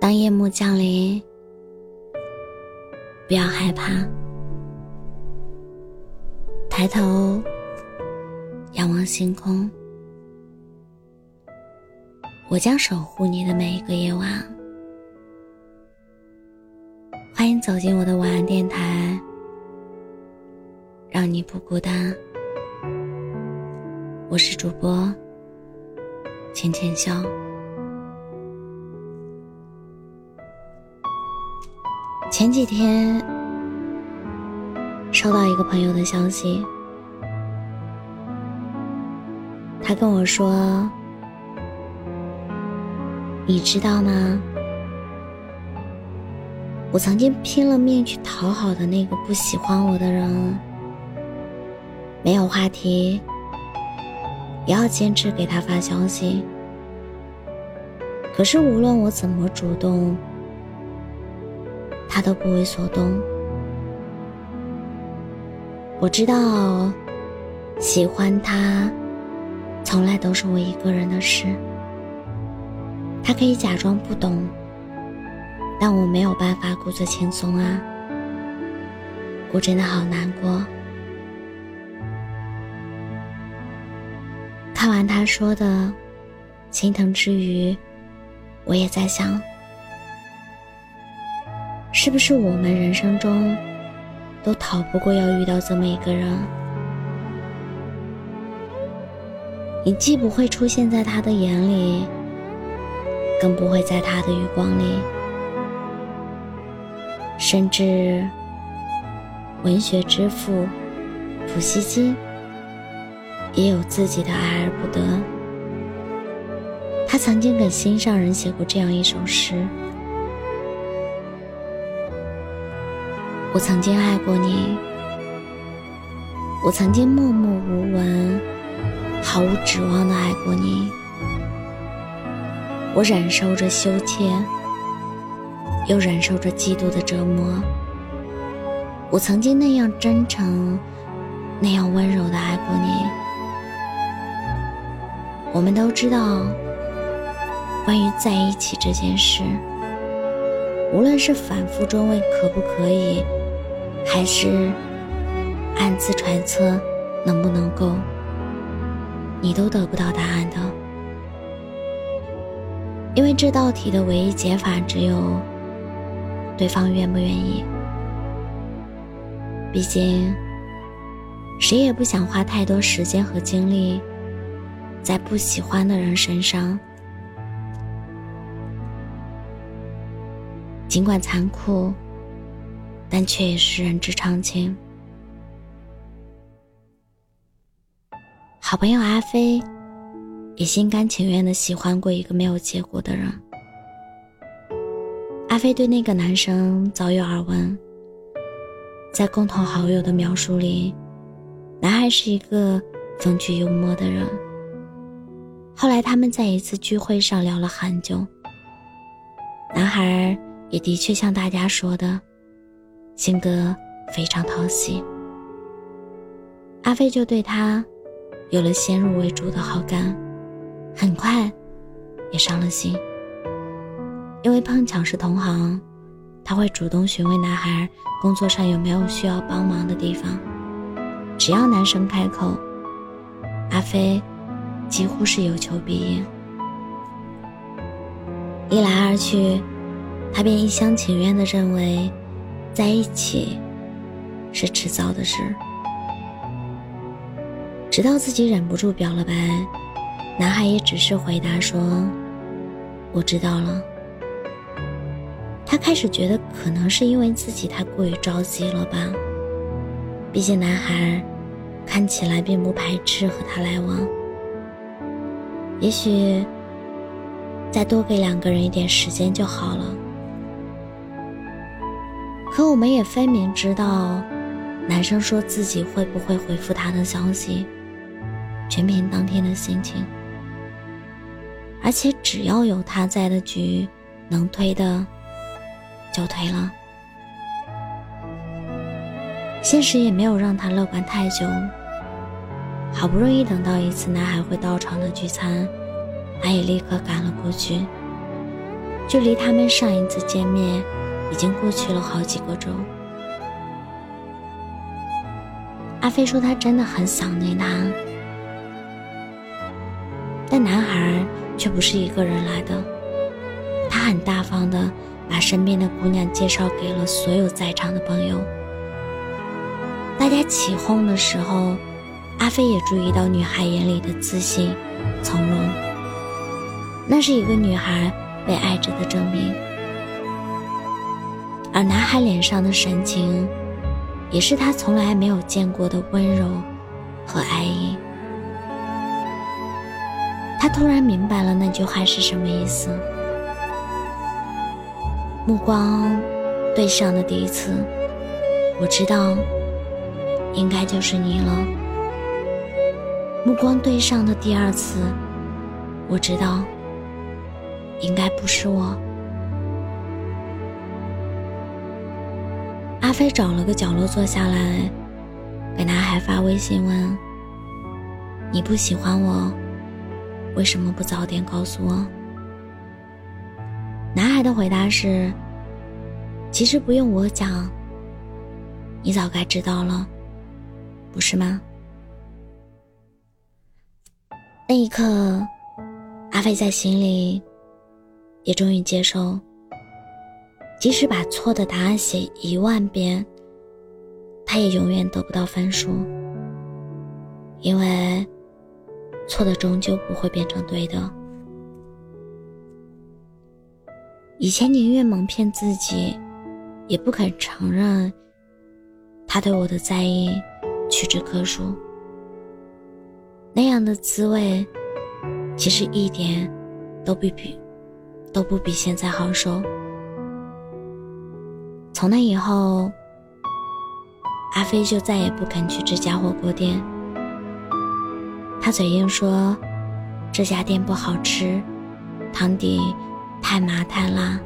当夜幕降临，不要害怕，抬头仰望星空，我将守护你的每一个夜晚。欢迎走进我的晚安电台，让你不孤单。我是主播浅浅笑。前几天收到一个朋友的消息，他跟我说：“你知道吗？我曾经拼了命去讨好的那个不喜欢我的人，没有话题。”也要坚持给他发消息。可是无论我怎么主动，他都不为所动。我知道，喜欢他，从来都是我一个人的事。他可以假装不懂，但我没有办法故作轻松啊！我真的好难过。看完他说的，心疼之余，我也在想，是不是我们人生中都逃不过要遇到这么一个人？你既不会出现在他的眼里，更不会在他的余光里，甚至文学之父普希金。也有自己的爱而不得。他曾经给心上人写过这样一首诗：“我曾经爱过你，我曾经默默无闻、毫无指望的爱过你。我忍受着羞怯，又忍受着嫉妒的折磨。我曾经那样真诚、那样温柔的爱过你。”我们都知道，关于在一起这件事，无论是反复追问可不可以，还是暗自揣测能不能够，你都得不到答案的。因为这道题的唯一解法只有对方愿不愿意。毕竟，谁也不想花太多时间和精力。在不喜欢的人身上，尽管残酷，但却也是人之常情。好朋友阿飞也心甘情愿的喜欢过一个没有结果的人。阿飞对那个男生早有耳闻，在共同好友的描述里，男孩是一个风趣幽默的人。后来他们在一次聚会上聊了很久。男孩也的确像大家说的，性格非常讨喜。阿飞就对他有了先入为主的好感，很快也伤了心。因为碰巧是同行，他会主动询问男孩工作上有没有需要帮忙的地方。只要男生开口，阿飞。几乎是有求必应，一来二去，他便一厢情愿的认为，在一起是迟早的事。直到自己忍不住表了白，男孩也只是回答说：“我知道了。”他开始觉得可能是因为自己太过于着急了吧，毕竟男孩看起来并不排斥和他来往。也许再多给两个人一点时间就好了。可我们也分明知道，男生说自己会不会回复他的消息，全凭当天的心情。而且只要有他在的局，能推的就推了。现实也没有让他乐观太久。好不容易等到一次男孩会到场的聚餐，他也立刻赶了过去。距离他们上一次见面，已经过去了好几个周。阿飞说他真的很想念他，但男孩却不是一个人来的，他很大方的把身边的姑娘介绍给了所有在场的朋友。大家起哄的时候，阿飞也注意到女孩眼里的自信、从容，那是一个女孩被爱着的证明。而男孩脸上的神情，也是他从来没有见过的温柔和爱意。他突然明白了那句话是什么意思。目光对上的第一次，我知道。应该就是你了。目光对上的第二次，我知道，应该不是我。阿飞找了个角落坐下来，给男孩发微信问：“你不喜欢我，为什么不早点告诉我？”男孩的回答是：“其实不用我讲，你早该知道了。”不是吗？那一刻，阿飞在心里也终于接受，即使把错的答案写一万遍，他也永远得不到分数，因为错的终究不会变成对的。以前宁愿蒙骗自己，也不肯承认他对我的在意。屈指可数，那样的滋味，其实一点都不比都不比现在好受。从那以后，阿飞就再也不肯去这家火锅店。他嘴硬说这家店不好吃，汤底太麻太辣。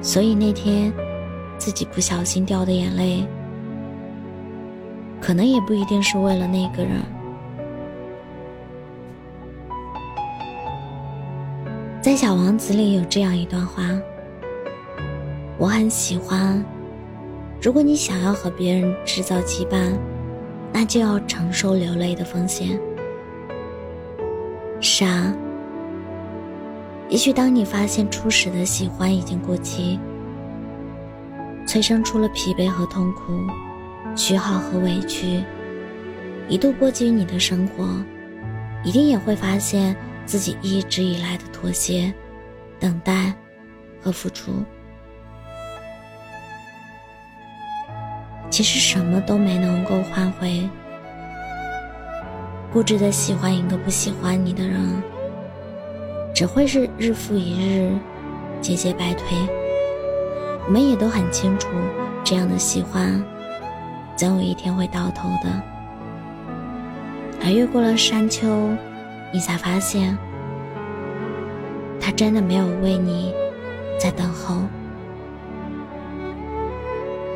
所以那天自己不小心掉的眼泪。可能也不一定是为了那个人。在《小王子》里有这样一段话，我很喜欢。如果你想要和别人制造羁绊，那就要承受流泪的风险。是啊，也许当你发现初始的喜欢已经过期，催生出了疲惫和痛苦。虚耗和委屈一度波及你的生活，一定也会发现自己一直以来的妥协、等待和付出，其实什么都没能够换回。固执的喜欢一个不喜欢你的人，只会是日复一日，节节败退。我们也都很清楚，这样的喜欢。总有一天会到头的，而越过了山丘，你才发现，他真的没有为你在等候。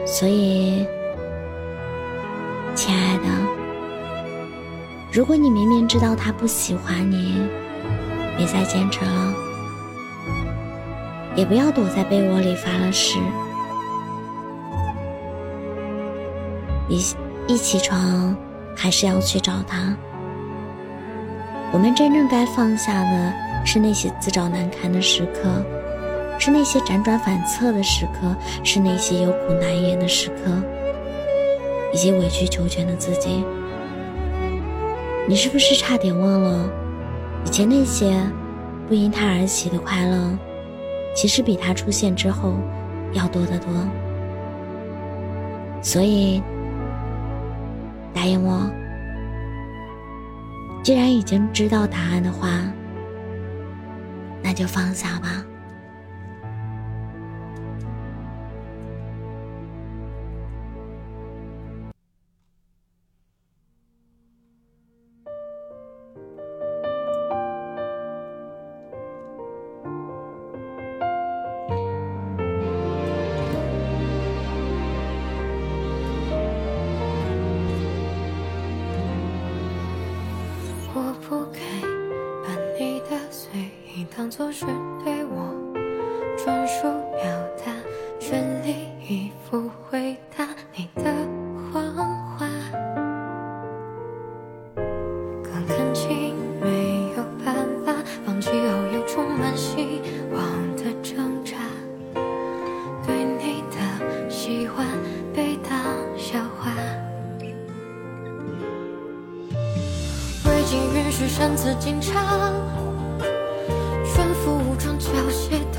所以，亲爱的，如果你明明知道他不喜欢你，别再坚持了，也不要躲在被窝里发了誓。一一起床，还是要去找他。我们真正该放下的是那些自找难堪的时刻，是那些辗转反侧的时刻，是那些有苦难言的时刻，以及委曲求全的自己。你是不是差点忘了，以前那些不因他而起的快乐，其实比他出现之后要多得多？所以。答应我，既然已经知道答案的话，那就放下吧。当作是对我专属表达，全力以赴回答你的谎话。可感情没有办法放弃后又充满希望的挣扎，对你的喜欢被当笑话。未经允许擅自进场。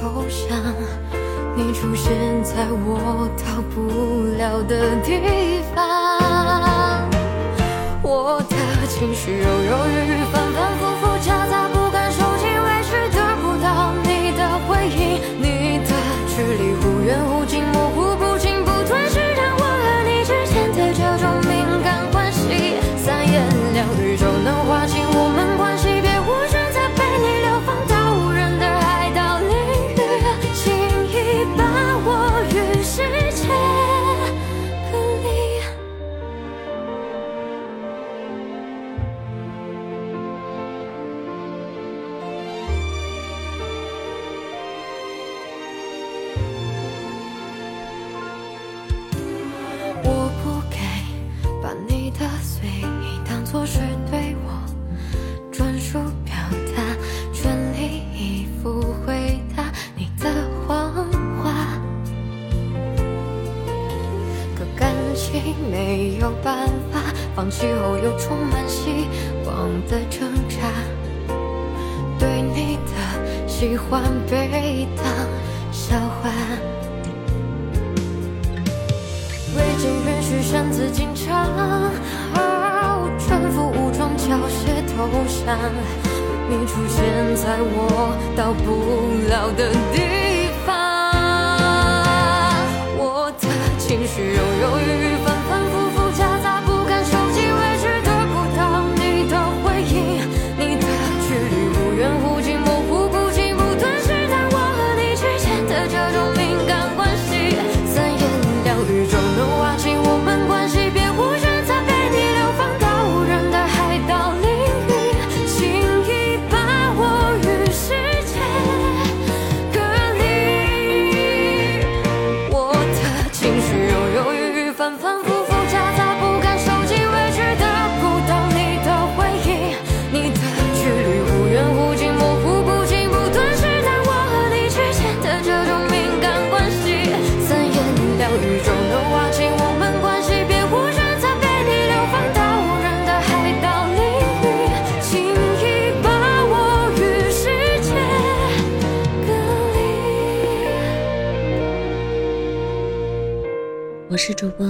好想，你出现在我到不了的地方，我的情绪犹犹豫豫没有办法放弃后又充满希望的挣扎，对你的喜欢被当笑话，未经允许擅自进场。哦，蠢夫武装缴械投降，你出现在我到不了的地是主播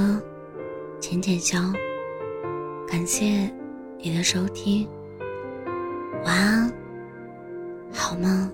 浅浅笑，感谢你的收听，晚安，好梦。